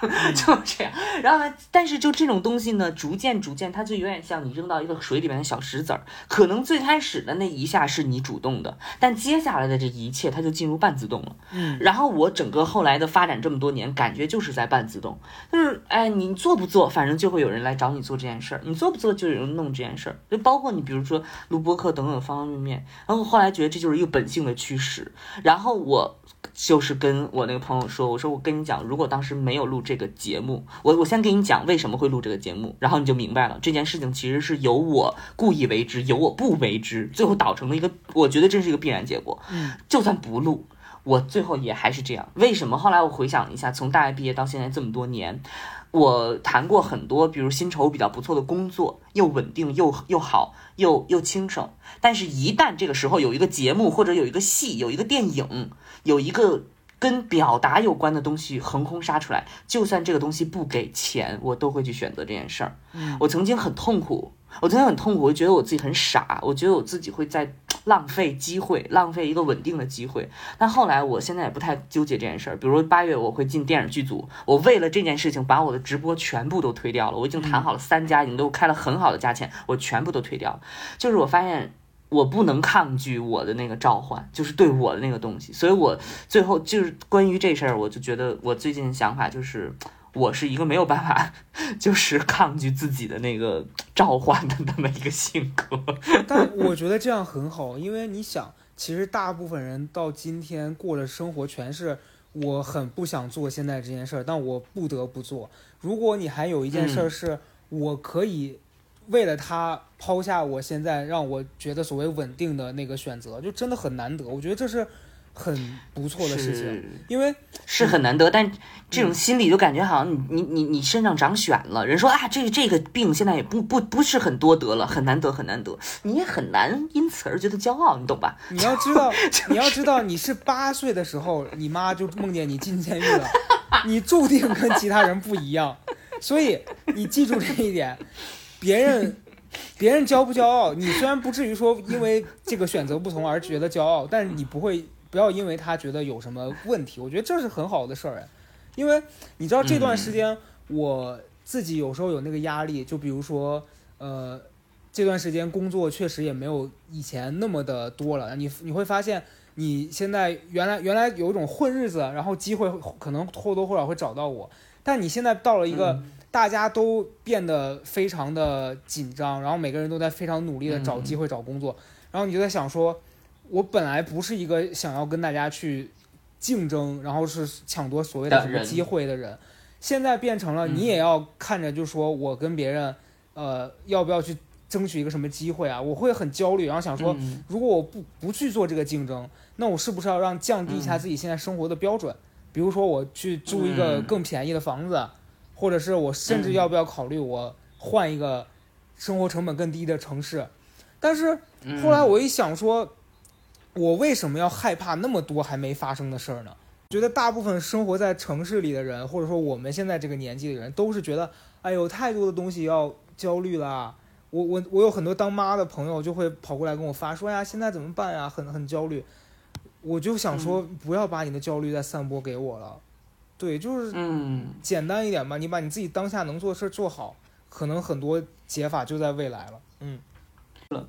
就这样，然后呢？但是就这种东西呢，逐渐逐渐，它就有点像你扔到一个水里面的小石子儿。可能最开始的那一下是你主动的，但接下来的这一切，它就进入半自动了。嗯，然后我整个后来的发展这么多年，感觉就是在半自动，就是哎，你做不做，反正就会有人来找你做这件事儿；你做不做，就有人弄这件事儿。就包括你，比如说录播课等等方方面面。然后后来觉得这就是一个本性的驱使。然后我就是跟我那个朋友说，我说我跟你讲，如果当时没有录这个节目，我我先给你讲为什么会录这个节目，然后你就明白了，这件事情其实是由我故意为之，由我不为之，最后导成了一个，我觉得这是一个必然结果。嗯，就算不录。我最后也还是这样，为什么？后来我回想了一下，从大学毕业到现在这么多年，我谈过很多，比如薪酬比较不错的工作，又稳定又又好，又又轻省。但是，一旦这个时候有一个节目，或者有一个戏，有一个电影，有一个跟表达有关的东西横空杀出来，就算这个东西不给钱，我都会去选择这件事儿。嗯我曾经很痛苦，我昨天很痛苦，我觉得我自己很傻，我觉得我自己会在 浪费机会，浪费一个稳定的机会。但后来，我现在也不太纠结这件事儿。比如八月我会进电影剧组，我为了这件事情把我的直播全部都推掉了。我已经谈好了三家，已经都开了很好的价钱，我全部都推掉了。就是我发现。我不能抗拒我的那个召唤，就是对我的那个东西，所以我最后就是关于这事儿，我就觉得我最近的想法就是，我是一个没有办法，就是抗拒自己的那个召唤的那么一个性格。但我觉得这样很好，因为你想，其实大部分人到今天过的生活全是我很不想做现在这件事儿，但我不得不做。如果你还有一件事儿嗯是我可以为了他抛下我现在让我觉得所谓稳定的那个选择，就真的很难得。我觉得这是很不错的事情，因为是很难得，但这嗯。种心理就感觉好像你你你你身上长癣了，人说啊，这这个病现在也不不不是很多得了，很难得很难得，你也很难因此而觉得骄傲，你懂吧？你要知道，你要知道，你是八岁的时候，你妈就梦见你进监狱了，你注定跟其他人不一样，所以你记住这一点。别人，别人骄不骄傲，你虽然不至于说因为这个选择不同而觉得骄傲，但是你不会不要因为他觉得有什么问题，我觉得这是很好的事儿哎。因为你知道这段时间我自己有时候有那个压力，就比如说呃。这段时间工作确实也没有以前那么的多了，你你会发现你现在原来原来有一种混日子，然后机会可能或多或少会找到我，但你现在到了一个大家都变得非常的紧张，然后每个人都在非常努力的找机会找工作，然后你就在想说，我本来不是一个想要跟大家去竞争，然后是抢夺所谓的什么机会的人，现在变成了你也要看着就说我跟别人，呃，要不要去争取一个什么机会啊？我会很焦虑，然后想说，嗯如果我不不去做这个竞争，那我是不是要让降低一下自己现在生活的标准？比如说我去租一个嗯更便宜的房子，或者是我甚至嗯要不要考虑我换一个生活成本更低的城市？但是嗯后来我一想说，我为什么要害怕那么多还没发生的事儿呢？觉得大部分生活在城市里的人，或者说我们现在这个年纪的人，都是觉得，哎呦，太多的东西要焦虑啦。我我我有很多当妈的朋友就会跑过来跟我发说呀，现在怎么办呀？很很焦虑。我就想说，不要把你的焦虑再散播给我了。对，就是嗯简单一点吧，你把你自己当下能做的事儿做好，可能很多解法就在未来了。嗯，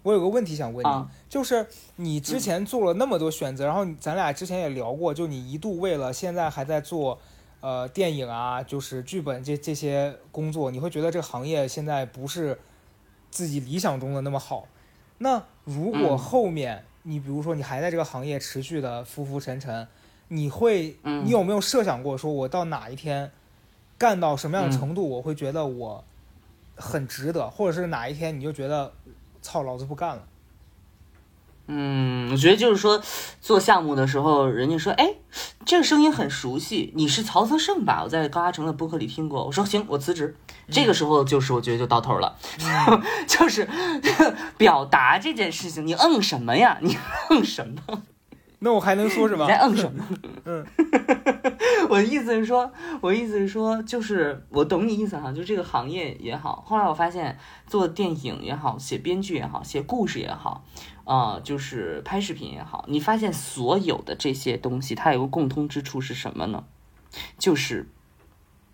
我有个问题想问你，啊。就是你之前做了那么多选择，然后咱俩之前也聊过，就你一度为了现在还在做，呃，电影啊，就是剧本这这些工作，你会觉得这个行业现在不是自己理想中的那么好。那如果嗯。后面、你比如说你还在这个行业持续的浮浮沉沉，你会，嗯。你有没有设想过，说我到哪一天干到什么样的嗯。程度，我会觉得我很值得，或者是哪一天你就觉得，操，老子不干了。嗯，我觉得就是说，做项目的时候，人家说，哎，这个声音很熟悉，你是曹泽胜吧？我在高阿成的播客里听过。我说行，我辞职。这个时候就是我觉得就到头了，就是 表达这件事情，你嗯什么呀？你嗯什么？那我还能说什么你？在嗯什么？嗯，我的意思是说，我的意思是说，就是我懂你意思哈，就这个行业也好。后来我发现，做电影也好，写编剧也好，写故事也好，啊、就是拍视频也好，你发现所有的这些东西，它有个共通之处是什么呢？就是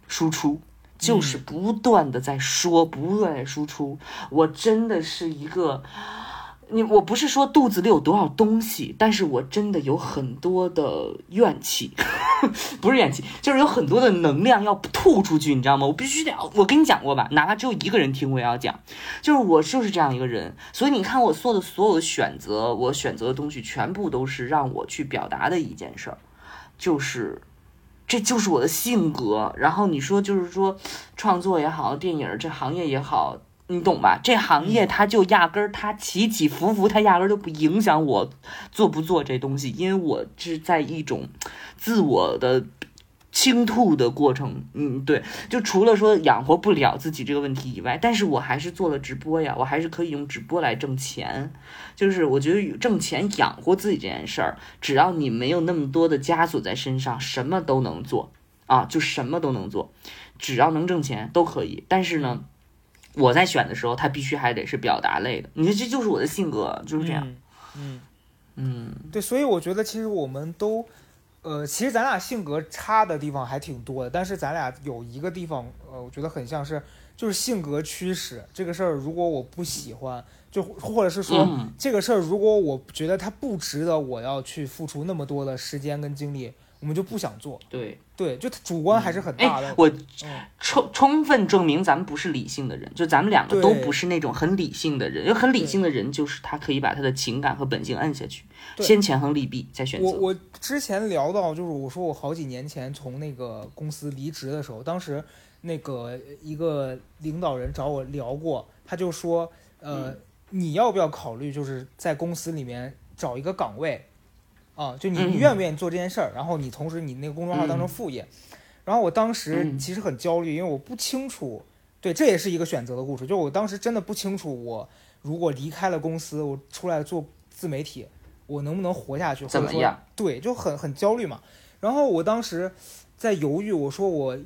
输出。就是不断的在说，不断地在输出。我真的是一个，你我不是说肚子里有多少东西，但是我真的有很多的怨气，不是怨气，就是有很多的能量要吐出去，你知道吗？我必须得，我跟你讲过吧，哪怕只有一个人听，我也要讲，就是我就是这样一个人，所以你看我做的所有的选择，我选择的东西全部都是让我去表达的一件事儿，就是。这就是我的性格，然后你说就是说，创作也好，电影这行业也好，你懂吧？这行业它就压根儿它起起伏伏，它压根儿就不影响我做不做这东西，因为我是在一种自我的倾吐的过程。嗯，对，就除了说养活不了自己这个问题以外，但是我还是做了直播呀，我还是可以用直播来挣钱。就是我觉得挣钱养活自己这件事儿，只要你没有那么多的枷锁在身上，什么都能做啊，就什么都能做，只要能挣钱都可以。但是呢，我在选的时候，它必须还得是表达类的。你看，这就是我的性格，就是这样。嗯。嗯嗯对，所以我觉得其实我们都，呃，其实咱俩性格差的地方还挺多的，但是咱俩有一个地方，呃，我觉得很像是，就是性格驱使这个事儿，如果我不喜欢，就或者是说、嗯这个事儿，如果我觉得它不值得我要去付出那么多的时间跟精力，我们就不想做。对，对，就主观还是很大的。哎，我嗯充充分证明咱们不是理性的人，就咱们两个都不是那种很理性的人。因为很理性的人，就是他可以把他的情感和本性摁下去，先权衡利弊再选择。我我之前聊到，就是我说我好几年前从那个公司离职的时候，当时那个一个领导人找我聊过，他就说，呃，嗯你要不要考虑就是在公司里面找一个岗位，啊，就你愿不愿意做这件事儿，然后你同时你那个公众号当成副业，然后我当时嗯其实很焦虑，因为我不清楚，对，这也是一个选择的故事，就我当时真的不清楚，我如果离开了公司，我出来做自媒体，我能不能活下去，或者说怎么样？对，就很很焦虑嘛。然后我当时在犹豫，我说我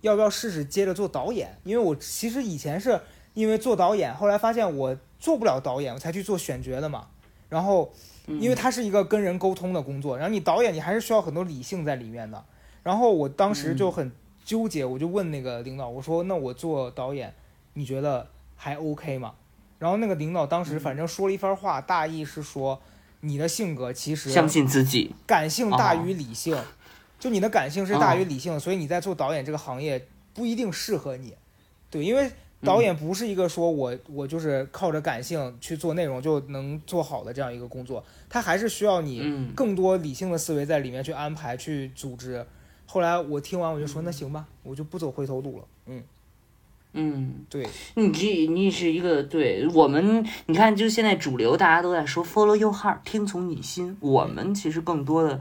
要不要试试接着做导演？因为我其实以前是因为做导演，后来发现我做不了导演，我才去做选角的嘛。然后因为它是一个跟人沟通的工作，然后你导演你还是需要很多理性在里面的。然后我当时就很纠结，我就问那个领导，我说那我做导演，你觉得还 OK 吗？然后那个领导当时反正说了一番话，大意是说你的性格其实相信自己，感性大哦于理性，就你的感性是大于理性，所以你在做导演这个行业不一定适合你。对，因为导演不是一个说我我就是靠着感性去做内容就能做好的这样一个工作，他还是需要你嗯，更多理性的思维在里面去安排、去组织。后来我听完我就说那行吧，我就不走回头路了。嗯，嗯，对，你这你是一个对我们，你看，就现在主流大家都在说 follow your heart，听从你心。我们其实更多的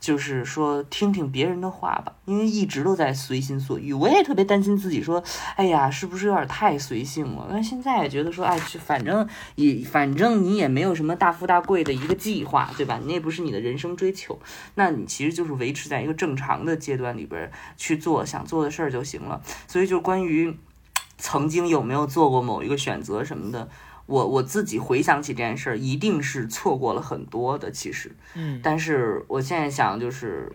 就是说听听别人的话吧，因为一直都在随心所欲。我也特别担心自己说，哎呀，是不是有点太随性了？但现在也觉得说，哎，就反正也反正你也没有什么大富大贵的一个计划，对吧？你也不是你的人生追求，那你其实就是维持在一个正常的阶段里边去做想做的事儿就行了。所以就关于。曾经有没有做过某一个选择什么的，我我自己回想起这件事儿，一定是错过了很多的。其实，嗯，但是我现在想，就是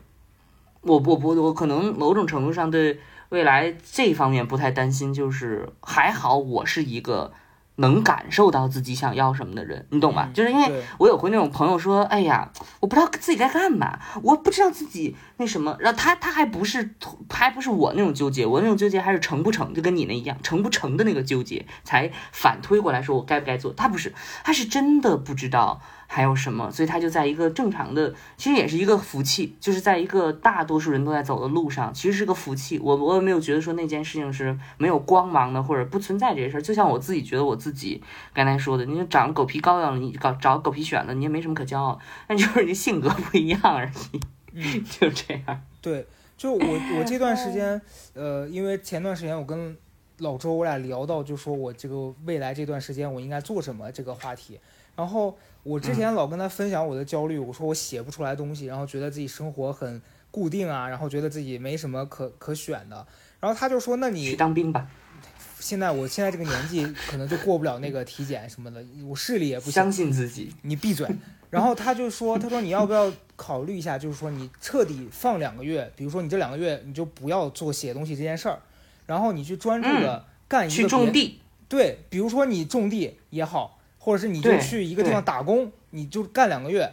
我我不我可能某种程度上对未来这方面不太担心，就是还好我是一个能感受到自己想要什么的人，你懂吧？嗯就是因为我有回那种朋友说，哎呀，我不知道自己该干嘛，我不知道自己那什么，然后他他还不是还不是我那种纠结，我那种纠结还是成不成，就跟你那一样，成不成的那个纠结，才反推过来说我该不该做。他不是，他是真的不知道还有什么，所以他就在一个正常的，其实也是一个福气，就是在一个大多数人都在走的路上，其实是个福气。我我也没有觉得说那件事情是没有光芒的，或者不存在这些事儿。就像我自己觉得我自己刚才说的，你长得狗皮膏药了，你搞找狗皮癣了，你也没什么可骄傲，那就是你性格不一样而已，嗯就这样。对，就我我这段时间，呃，因为前段时间我跟老周我俩聊到，就说我这个未来这段时间我应该做什么这个话题。然后我之前老跟他分享我的焦虑，我说我写不出来东西，然后觉得自己生活很固定啊，然后觉得自己没什么可可选的。然后他就说：“那你去你当兵吧，现在我现在这个年纪可能就过不了那个体检什么的，我视力也不行相。信自己。你闭嘴。然后他就说，他说你要不要考虑一下，就是说你彻底放两个月，比如说你这两个月你就不要做写东西这件事儿，然后你去专注的干一个去种地，对，比如说你种地也好，或者是你就去一个地方打工，你就干两个月，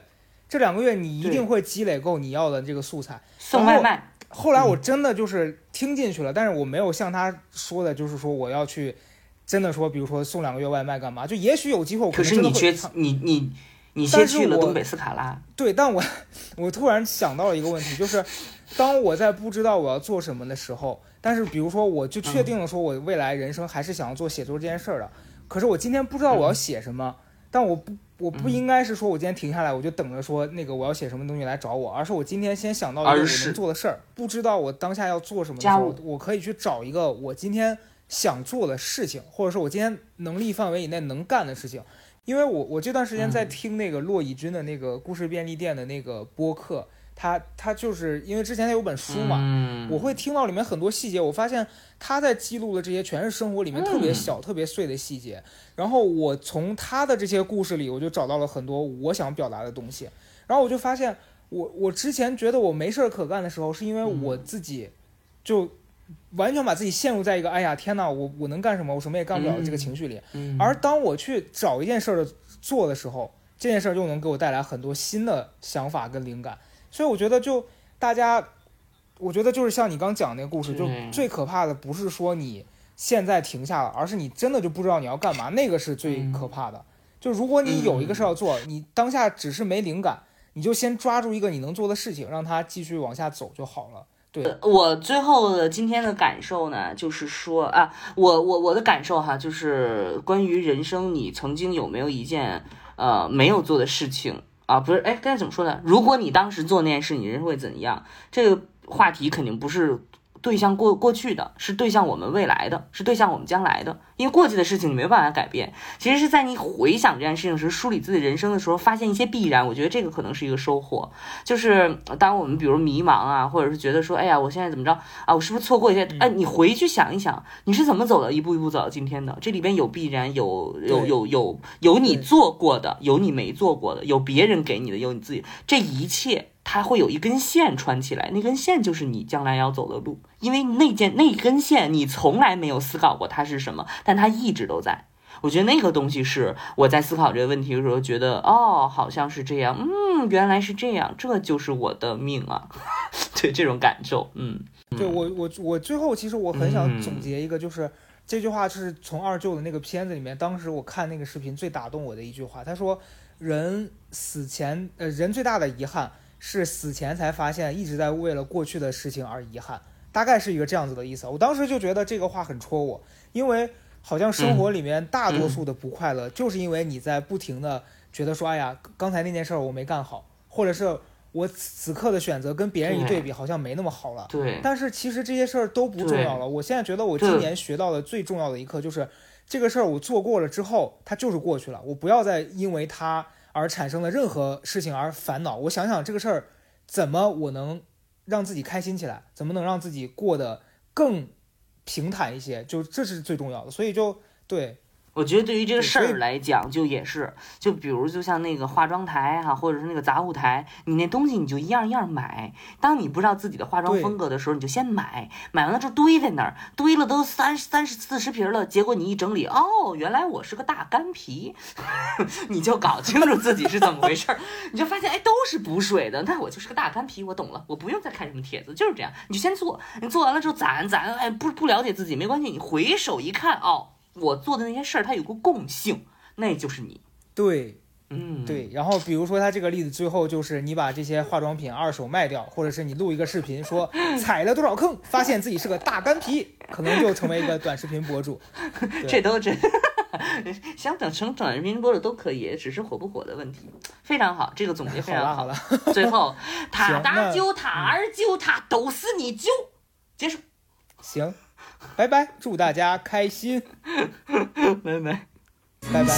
这两个月你一定会积累够你要的这个素材。送外卖，后来我真的就是听进去了，但是我没有像他说的，就是说我要去真的说，比如说送两个月外卖干嘛？就也许有机会，我可是能真的你缺你你你先去了东北斯卡拉，对，但我我突然想到了一个问题，就是当我在不知道我要做什么的时候，但是比如说我就确定了说我未来人生还是想要做写作这件事儿的，可是我今天不知道我要写什么，但我不我不应该是说我今天停下来我就等着说那个我要写什么东西来找我，而是我今天先想到一个我能做的事儿，不知道我当下要做什么的时候，我可以去找一个我今天想做的事情，或者说我今天能力范围以内能干的事情。因为我我这段时间在嗯。听那个骆以军的那个故事便利店的那个播客，他他就是因为之前他有本书嘛，嗯我会听到里面很多细节，我发现他在记录的这些全是生活里面特别小、特别碎的细节。然后我从他的这些故事里，我就找到了很多我想表达的东西。然后我就发现，我我之前觉得我没事儿可干的时候，是因为我自己就完全把自己陷入在一个哎呀天呐，我我能干什么？我什么也干不了的这个情绪里。嗯而当我去找一件事儿的做的时候，这件事儿就能给我带来很多新的想法跟灵感。所以我觉得就大家，我觉得就是像你刚讲那个故事，就最可怕的不是说你现在停下了，而是你真的就不知道你要干嘛，那个是最嗯可怕的。就如果你有一个事儿要做，你当下只是没灵感，你就先抓住一个你能做的事情，让它继续往下走就好了。对，我最后的今天的感受呢，就是说啊，我我我的感受哈，就是关于人生，你曾经有没有一件呃没有做的事情啊？不是，哎，刚才怎么说的？如果你当时做那件事，你人会怎样？这个话题肯定不是对向过过去的，是对向我们未来的，是对向我们将来的。因为过去的事情你没有办法改变，其实是在你回想这件事情时，梳理自己人生的时候，发现一些必然。我觉得这个可能是一个收获。就是当我们比如迷茫啊，或者是觉得说，哎呀，我现在怎么着啊，我是不是错过一些？哎，你回去想一想，你是怎么走的，一步一步走到今天的？这里边有必然，有有有有有你做过的，有你没做过的，有别人给你的，有你自己，这一切。它会有一根线穿起来，那根线就是你将来要走的路，因为那件那根线你从来没有思考过它是什么，但它一直都在。我觉得那个东西是我在思考这个问题的时候觉得，哦，好像是这样，嗯，原来是这样，这就是我的命啊，对这种感受，嗯，对我我我最后其实我很想嗯。总结一个，就是、这句话是从二舅的那个片子里面，当时我看那个视频最打动我的一句话，他说人死前呃人最大的遗憾是死前才发现一直在为了过去的事情而遗憾，大概是一个这样子的意思。我当时就觉得这个话很戳我，因为好像生活里面大多数的不快乐，就是因为你在不停的觉得说，哎呀，刚才那件事儿我没干好，或者是我此刻的选择跟别人一对比，好像没那么好了。对，但是其实这些事儿都不重要了。我现在觉得我今年学到的最重要的一课就是，这个事儿我做过了之后，它就是过去了，我不要再因为它而产生了任何事情而烦恼。我想想这个事儿怎么我能让自己开心起来，怎么能让自己过得更平坦一些，就这是最重要的。所以就对，我觉得对于这个事儿来讲，就也是，就比如就像那个化妆台哈、或者是那个杂物台，你那东西你就一样一样买。当你不知道自己的化妆风格的时候，你就先买，买完了之后堆在那儿，堆了都三三十四十瓶了，结果你一整理，哦，原来我是个大干皮，你就搞清楚自己是怎么回事儿，你就发现哎都是补水的，那我就是个大干皮，我懂了，我不用再看什么帖子，就是这样，你就先做，你做完了之后攒攒，哎不不了解自己没关系，你回首一看哦。我做的那些事儿，它有个共性，那就是你。对，嗯，对。然后比如说他这个例子，最后就是你把这些化妆品二手卖掉，或者是你录一个视频说 踩了多少坑，发现自己是个大干皮，可能就成为一个短视频博主。这都真，想等成短视频博主都可以，只是火不火的问题。非常好，这个总结非常好了好了，最后，他大舅、他二舅、他都是你舅。结束，行，拜拜，祝大家开心！拜拜，拜拜。